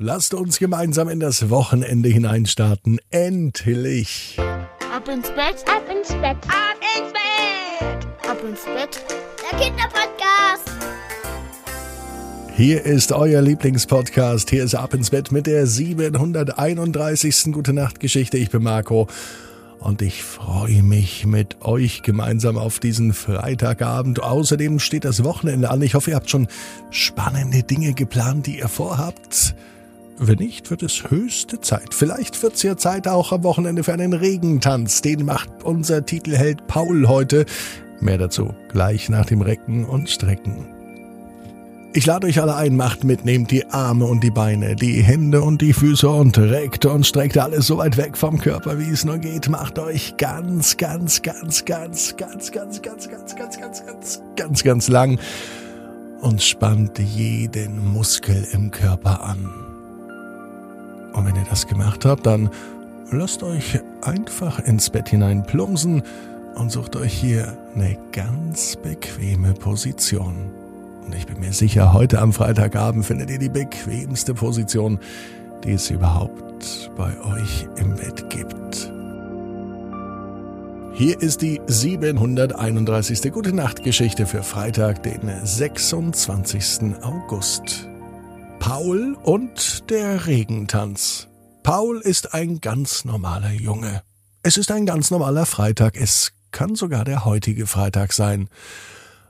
Lasst uns gemeinsam in das Wochenende hineinstarten. Endlich. Ab ins Bett, ab ins Bett, ab ins Bett, ab ins Bett. Der Kinderpodcast. Hier ist euer Lieblingspodcast. Hier ist Ab ins Bett mit der 731. Gute Nacht Geschichte. Ich bin Marco und ich freue mich mit euch gemeinsam auf diesen Freitagabend. Außerdem steht das Wochenende an. Ich hoffe, ihr habt schon spannende Dinge geplant, die ihr vorhabt. Wenn nicht, wird es höchste Zeit. Vielleicht wird es ja Zeit auch am Wochenende für einen Regentanz. Den macht unser Titelheld Paul heute. Mehr dazu gleich nach dem Recken und Strecken. Ich lade euch alle ein, macht mit, nehmt die Arme und die Beine, die Hände und die Füße und reckt und streckt alles so weit weg vom Körper, wie es nur geht. Macht euch ganz, ganz, ganz, ganz, ganz, ganz, ganz, ganz, ganz, ganz, ganz, ganz, ganz lang und spannt jeden Muskel im Körper an. Und wenn ihr das gemacht habt, dann lasst euch einfach ins Bett hinein plumpsen und sucht euch hier eine ganz bequeme Position. Und ich bin mir sicher, heute am Freitagabend findet ihr die bequemste Position, die es überhaupt bei euch im Bett gibt. Hier ist die 731. Gute Nacht Geschichte für Freitag, den 26. August. Paul und der Regentanz. Paul ist ein ganz normaler Junge. Es ist ein ganz normaler Freitag. Es kann sogar der heutige Freitag sein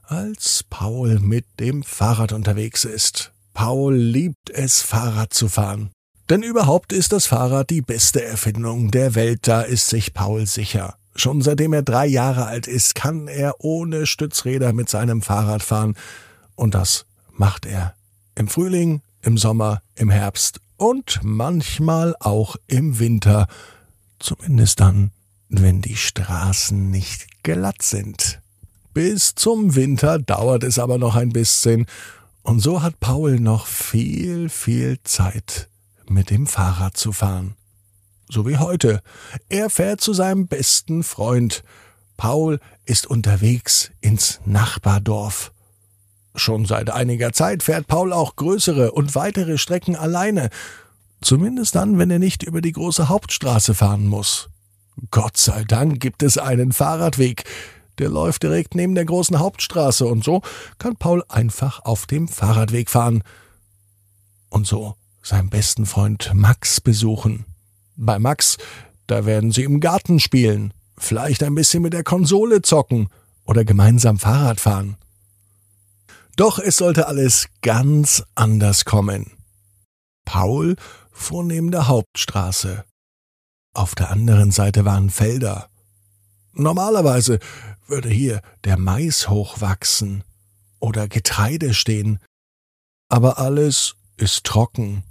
als Paul mit dem Fahrrad unterwegs ist. Paul liebt es, Fahrrad zu fahren. Denn überhaupt ist das Fahrrad die beste Erfindung der Welt, da ist sich Paul sicher. Schon seitdem er drei Jahre alt ist, kann er ohne Stützräder mit seinem Fahrrad fahren. Und das macht er. Im Frühling, im Sommer, im Herbst und manchmal auch im Winter. Zumindest dann, wenn die Straßen nicht glatt sind. Bis zum Winter dauert es aber noch ein bisschen, und so hat Paul noch viel, viel Zeit, mit dem Fahrrad zu fahren. So wie heute. Er fährt zu seinem besten Freund. Paul ist unterwegs ins Nachbardorf. Schon seit einiger Zeit fährt Paul auch größere und weitere Strecken alleine, zumindest dann, wenn er nicht über die große Hauptstraße fahren muss. Gott sei Dank gibt es einen Fahrradweg, der läuft direkt neben der großen Hauptstraße und so kann Paul einfach auf dem Fahrradweg fahren. Und so seinen besten Freund Max besuchen. Bei Max, da werden sie im Garten spielen, vielleicht ein bisschen mit der Konsole zocken oder gemeinsam Fahrrad fahren. Doch es sollte alles ganz anders kommen. Paul fuhr neben der Hauptstraße. Auf der anderen Seite waren Felder. Normalerweise würde hier der Mais hochwachsen oder Getreide stehen. Aber alles ist trocken.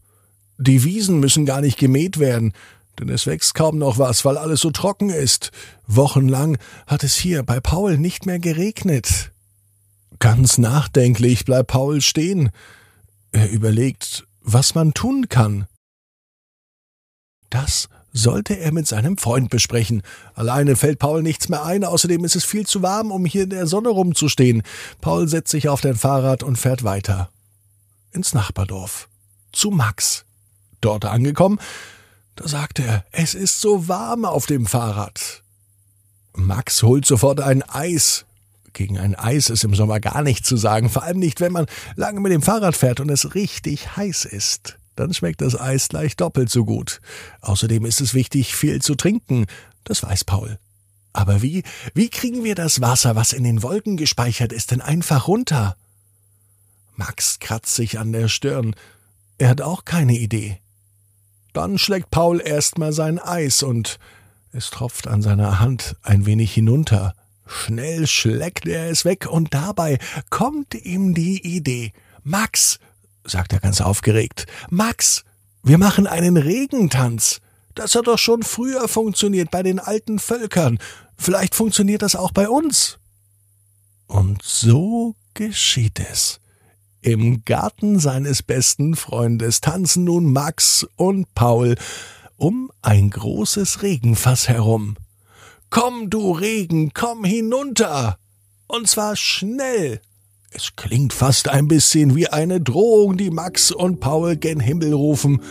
Die Wiesen müssen gar nicht gemäht werden, denn es wächst kaum noch was, weil alles so trocken ist. Wochenlang hat es hier bei Paul nicht mehr geregnet. Ganz nachdenklich bleibt Paul stehen. Er überlegt, was man tun kann. Das sollte er mit seinem Freund besprechen. Alleine fällt Paul nichts mehr ein, außerdem ist es viel zu warm, um hier in der Sonne rumzustehen. Paul setzt sich auf dein Fahrrad und fährt weiter. Ins Nachbardorf. Zu Max. Dort angekommen, da sagt er, es ist so warm auf dem Fahrrad. Max holt sofort ein Eis. Gegen ein Eis ist im Sommer gar nichts zu sagen, vor allem nicht, wenn man lange mit dem Fahrrad fährt und es richtig heiß ist dann schmeckt das Eis gleich doppelt so gut. Außerdem ist es wichtig, viel zu trinken. Das weiß Paul. Aber wie, wie kriegen wir das Wasser, was in den Wolken gespeichert ist, denn einfach runter? Max kratzt sich an der Stirn. Er hat auch keine Idee. Dann schlägt Paul erstmal sein Eis und es tropft an seiner Hand ein wenig hinunter. Schnell schlägt er es weg und dabei kommt ihm die Idee. Max, sagt er ganz aufgeregt. Max, wir machen einen Regentanz. Das hat doch schon früher funktioniert bei den alten Völkern. Vielleicht funktioniert das auch bei uns. Und so geschieht es. Im Garten seines besten Freundes tanzen nun Max und Paul um ein großes Regenfass herum. Komm, du Regen, komm hinunter. Und zwar schnell. Es klingt fast ein bisschen wie eine Drohung, die Max und Paul gen Himmel rufen.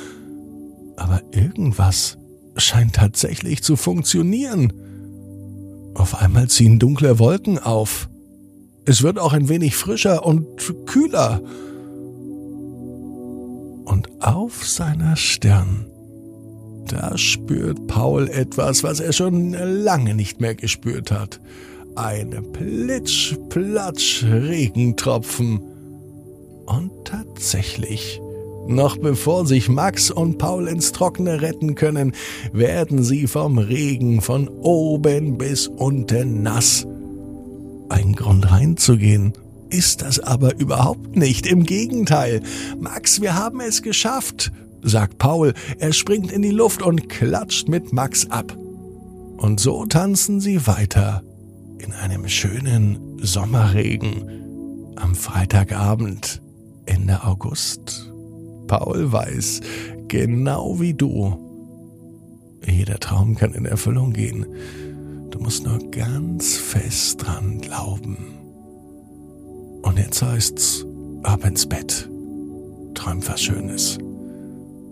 Aber irgendwas scheint tatsächlich zu funktionieren. Auf einmal ziehen dunkle Wolken auf. Es wird auch ein wenig frischer und kühler. Und auf seiner Stirn, da spürt Paul etwas, was er schon lange nicht mehr gespürt hat. Eine Plitsch-Platsch-Regentropfen. Und tatsächlich, noch bevor sich Max und Paul ins Trockene retten können, werden sie vom Regen von oben bis unten nass. Ein Grund reinzugehen ist das aber überhaupt nicht. Im Gegenteil. Max, wir haben es geschafft, sagt Paul. Er springt in die Luft und klatscht mit Max ab. Und so tanzen sie weiter in einem schönen Sommerregen am Freitagabend Ende August. Paul weiß, genau wie du, jeder Traum kann in Erfüllung gehen. Du musst nur ganz fest dran glauben. Und jetzt heißt's, ab ins Bett. Träum was Schönes.